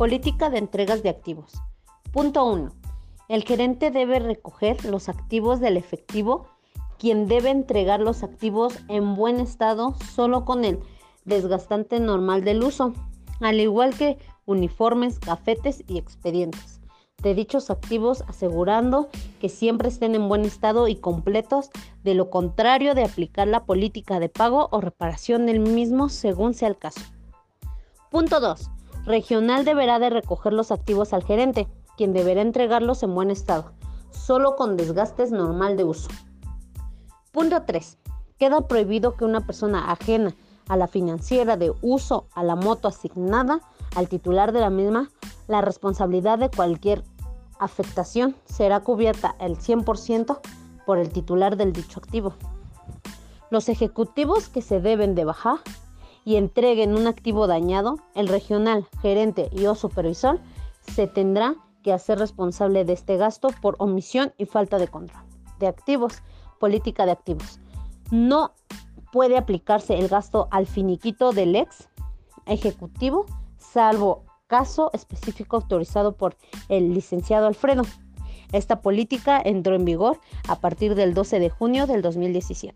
Política de entregas de activos. Punto 1. El gerente debe recoger los activos del efectivo, quien debe entregar los activos en buen estado solo con el desgastante normal del uso, al igual que uniformes, gafetes y expedientes de dichos activos asegurando que siempre estén en buen estado y completos, de lo contrario de aplicar la política de pago o reparación del mismo según sea el caso. Punto 2. Regional deberá de recoger los activos al gerente quien deberá entregarlos en buen estado, solo con desgastes normal de uso. Punto 3. Queda prohibido que una persona ajena a la financiera de uso a la moto asignada al titular de la misma, la responsabilidad de cualquier afectación será cubierta el 100% por el titular del dicho activo. Los ejecutivos que se deben de bajar y entreguen un activo dañado, el regional, gerente y o supervisor se tendrá que hacer responsable de este gasto por omisión y falta de control. De activos, política de activos. No puede aplicarse el gasto al finiquito del ex ejecutivo, salvo caso específico autorizado por el licenciado Alfredo. Esta política entró en vigor a partir del 12 de junio del 2017.